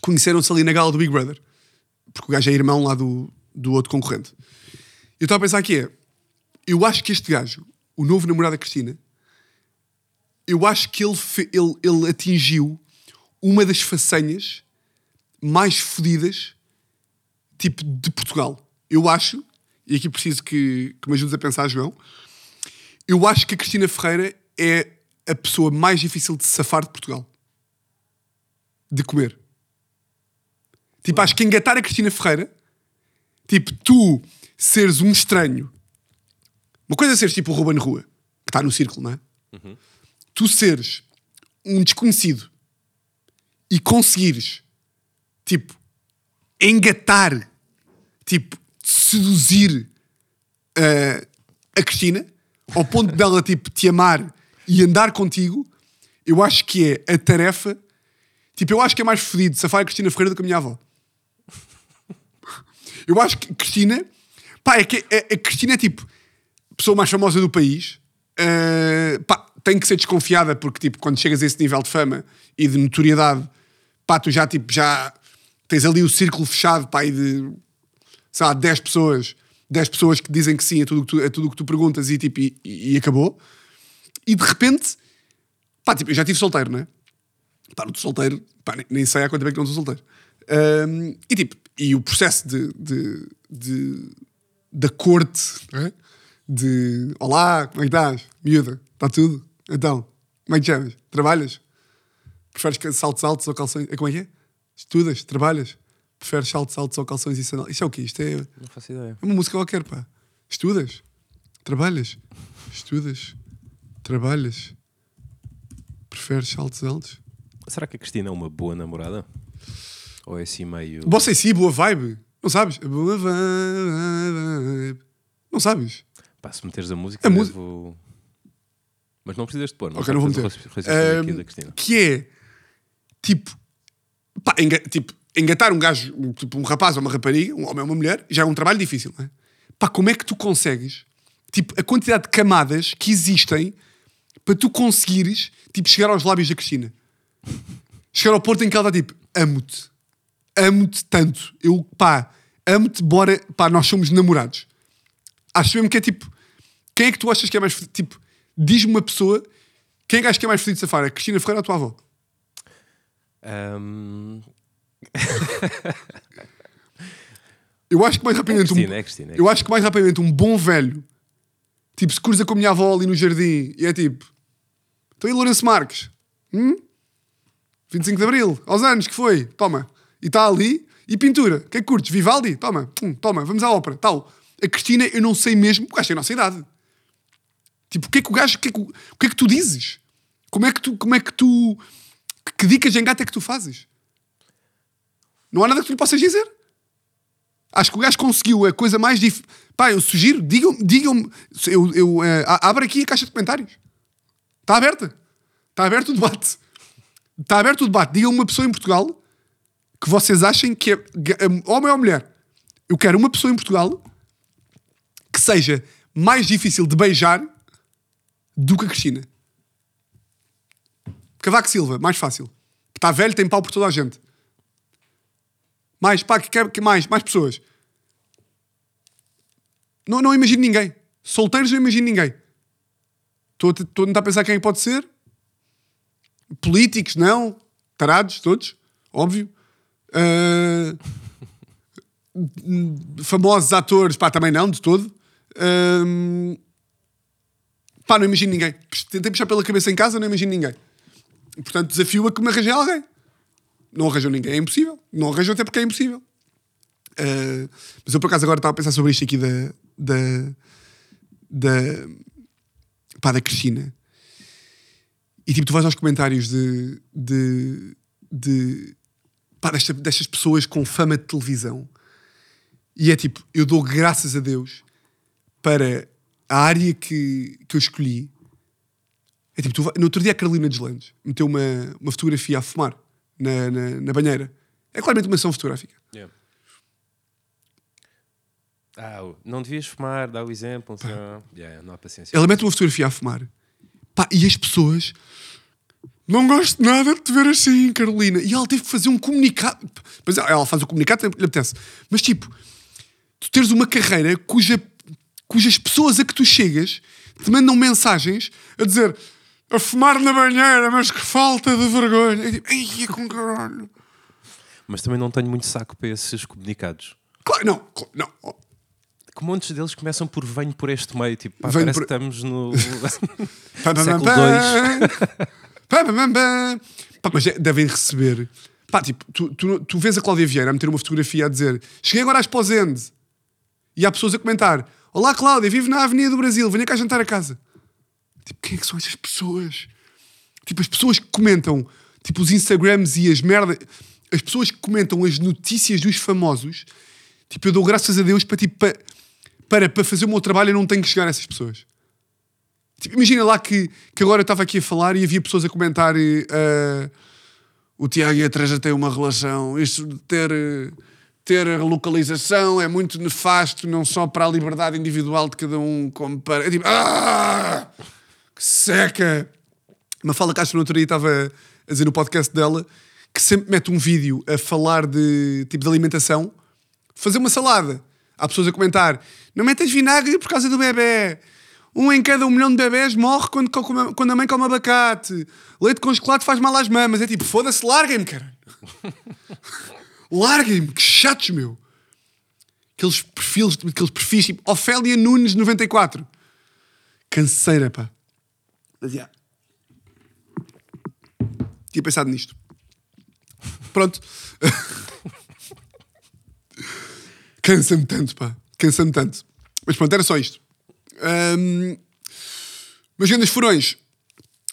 Speaker 1: conheceram-se ali na gala do Big Brother. Porque o gajo é irmão lá do, do outro concorrente. Eu estava a pensar que é, eu acho que este gajo, o novo namorado da Cristina, eu acho que ele, ele, ele atingiu uma das façanhas mais fodidas tipo de Portugal. Eu acho, e aqui preciso que, que me ajudes a pensar, João, eu acho que a Cristina Ferreira é a pessoa mais difícil de safar de Portugal. De comer. Tipo, acho que engatar a Cristina Ferreira, tipo, tu seres um estranho. Uma coisa é seres tipo o Ruben Rua, que está no círculo, não é? tu seres um desconhecido e conseguires, tipo, engatar, tipo, seduzir uh, a Cristina, ao ponto dela, tipo, te amar e andar contigo, eu acho que é a tarefa. Tipo, eu acho que é mais fodido safar a Cristina Ferreira do que a minha avó. Eu acho que Cristina. Pá, é que a, a Cristina é tipo pessoa mais famosa do país. Uh, pá, tem que ser desconfiada porque, tipo, quando chegas a esse nível de fama e de notoriedade, pá, tu já, tipo, já tens ali o círculo fechado, pá, de, sei lá, 10 pessoas, 10 pessoas que dizem que sim a tudo que tu, a tudo que tu perguntas e, tipo, e, e acabou. E de repente, pá, tipo, eu já estive solteiro, não é? Pá, não estou solteiro, pá, nem, sei há quanto tempo é que não estou solteiro. Um, e tipo, e o processo de, de, de- da corte, é? de olá, como é que estás? Miúda, está tudo? Então, como é que chamas? Trabalhas? Preferes saltos altos ou calções? Como é que é? Estudas? Trabalhas? Preferes saltos altos ou calções e sandálias? Isto é o quê? Isto é, é
Speaker 2: Não faço ideia.
Speaker 1: uma música qualquer, pá. Estudas? Trabalhas? Estudas? Trabalhas? Preferes saltos altos?
Speaker 2: Será que a Cristina é uma boa namorada? Ou é assim meio.
Speaker 1: Você sim, boa vibe. Não sabes? Boa vibe. Não sabes?
Speaker 2: Pá, se meteres a música,
Speaker 1: A
Speaker 2: eu
Speaker 1: música-
Speaker 2: devo... Mas não precisas de pôr, não
Speaker 1: Ok, não vou meter.
Speaker 2: da Cristina.
Speaker 1: que é tipo, pá, enga- tipo, engatar um gajo, um, tipo, um rapaz ou uma rapariga, um homem ou uma mulher, já é um trabalho difícil, não é? Pá, como é que tu consegues, tipo, a quantidade de camadas que existem para tu conseguires, tipo, chegar aos lábios da Cristina? Chegar ao ponto em que ela está tipo, amo-te, amo-te tanto, eu, pá, amo-te, bora, pá, nós somos namorados. Acho mesmo que é tipo, quem é que tu achas que é mais, tipo, diz-me uma pessoa, quem é que achas que é mais feliz de safar? A Cristina Ferreira ou a tua avó?
Speaker 2: Ahm,
Speaker 1: Eu acho que mais rapidamente.
Speaker 2: Cristina,
Speaker 1: um,
Speaker 2: é Cristina, é
Speaker 1: eu acho que mais rapidamente um bom velho, tipo, se cruza com a minha avó ali no jardim e é tipo: Estou aí, Lourenço Marques, hum? 25 de Abril, aos anos que foi, toma. E está ali, e pintura, o que é que curtes? Vivaldi? Toma, hum, toma, vamos à ópera, tal. A Cristina, eu não sei mesmo, o gajo tem a nossa idade. Tipo, o que é que o gajo, o que é que, o que, é que tu dizes? Como é que tu, como é que tu, que, de engate é que tu fazes? Não há nada que tu lhe possas dizer. Acho que o gajo conseguiu a coisa mais difícil. Pá, eu sugiro, digam-me, digam eu, eu, eh, abre aqui a caixa de comentários. Está aberta. Está aberto o debate. Está aberto o debate. Digam uma pessoa em Portugal que vocês achem que é ga- homem ou mulher. Eu quero uma pessoa em Portugal que seja mais difícil de beijar do que a Cristina. Cavaco Silva, mais fácil. Está velho, tem pau por toda a gente. Mais, pá, que, que mais, mais pessoas. Não, não imagino ninguém. Solteiros não imagino ninguém. Estou a tentar pensar quem é pode ser. Políticos, não. Tarados, todos. Óbvio. Ah, famosos atores, pá, também não, de todo. Ahm, pá, não imagino ninguém. Tentei puxar pela cabeça em casa, não imagino ninguém. Portanto, desafio a que me arranjem alguém. Não arranjam ninguém, é impossível. Não arranjam até porque é impossível. Ah, mas eu, por acaso, agora estava a pensar sobre isto aqui da. da. da. pá, da Cristina. E tipo, tu vais aos comentários de. de. de pá, desta- destas pessoas com fama de televisão. E é tipo, eu dou graças a Deus para a área que, que eu escolhi. É tipo, tu vai- no outro dia a Carolina Deslandes meteu uma, uma fotografia a fumar na, na, na banheira. É claramente uma sessão fotográfica.
Speaker 2: Yeah. Ah, não devias fumar, dá o exemplo. Yeah, não há paciência.
Speaker 1: Ela mete uma fotografia a fumar. Pá, e as pessoas. Não gosto nada de te ver assim, Carolina. E ela teve que fazer um comunicado. Pois é, ela faz o comunicado, lhe apetece. Mas tipo, tu teres uma carreira cuja, cujas pessoas a que tu chegas te mandam mensagens a dizer a fumar na banheira, mas que falta de vergonha. É tipo, ai, é com caralho.
Speaker 2: Mas também não tenho muito saco para esses comunicados.
Speaker 1: Claro, não, claro, não.
Speaker 2: Que montes deles começam por venho por este meio. Tipo, pá,
Speaker 1: Venho
Speaker 2: parece
Speaker 1: por-
Speaker 2: que estamos no. Século
Speaker 1: pá. Pá, mas é- devem receber. Pá, tipo, tu, tu, tu vês a Cláudia Vieira a meter uma fotografia a dizer cheguei agora às Posende. E há pessoas a comentar Olá Cláudia, vivo na Avenida do Brasil, venha cá jantar a casa. Tipo, quem é que são essas pessoas? Tipo, as pessoas que comentam, tipo, os Instagrams e as merdas, as pessoas que comentam as notícias dos famosos, tipo, eu dou graças a Deus para, tipo, para, para, para fazer o meu trabalho eu não tenho que chegar a essas pessoas. Tipo, imagina lá que, que agora eu estava aqui a falar e havia pessoas a comentar eh, o Tiago e a Teresa têm uma relação, isto de ter, eh, ter a localização é muito nefasto, não só para a liberdade individual de cada um, como para. É tipo, ah, que seca! Uma fala Castro no outro dia estava a dizer no podcast dela que sempre mete um vídeo a falar de tipo de alimentação, fazer uma salada. Há pessoas a comentar: não metas vinagre por causa do bebê. Um em cada um milhão de bebés morre quando, come- quando a mãe come abacate. Leite com chocolate faz mal às mamas. É tipo, foda-se, larguem-me, cara. larguem-me, que chatos, meu. Aqueles perfis, aqueles perfis tipo Ofélia Nunes 94. Canseira, pá. Yeah. Tinha pensado nisto. Pronto. Cansa-me tanto, pá. Cansa-me tanto. Mas pronto, era só isto. Ahm, mas grandes furões.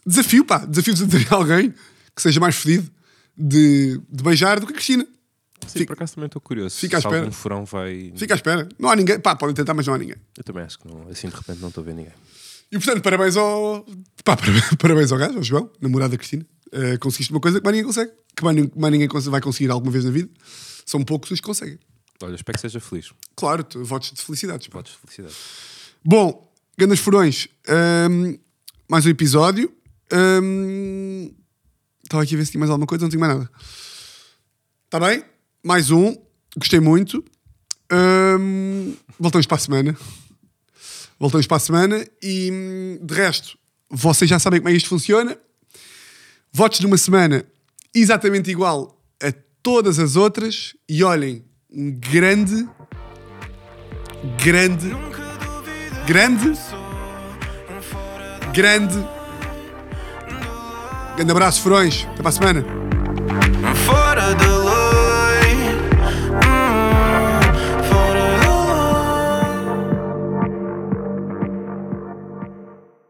Speaker 1: Desafio, pá. Desafio de ter alguém que seja mais fedido de, de beijar do que a Cristina.
Speaker 2: Sim,
Speaker 1: Fica-
Speaker 2: por acaso também estou curioso.
Speaker 1: Fica à
Speaker 2: se
Speaker 1: espera.
Speaker 2: algum furão vai.
Speaker 1: Fica à espera. Não há ninguém. Pá, podem tentar, mas não há ninguém.
Speaker 2: Eu também acho que não. Assim de repente não estou a ver ninguém.
Speaker 1: E portanto, parabéns ao. Pá, parabéns, ao gajo, ao João, namorado da Cristina. Uh, conseguiste uma coisa que mais ninguém consegue. Que mais, mais ninguém vai conseguir alguma vez na vida. São poucos os que conseguem.
Speaker 2: Olha, espero que seja feliz.
Speaker 1: Claro, votos de felicidades. pá.
Speaker 2: Votos de felicidade.
Speaker 1: Bom, grandes furões. hum, mais um episódio. Hum, Estava aqui a ver se tinha mais alguma coisa, não tinha mais nada. Está bem? Mais um. Gostei muito. Hum, voltamos para a semana. Voltamos para a semana e de resto, vocês já sabem como é que isto funciona. Votos de uma semana exatamente igual a todas as outras. E olhem, um grande, grande, grande, grande, grande abraço, furões. Até para a semana.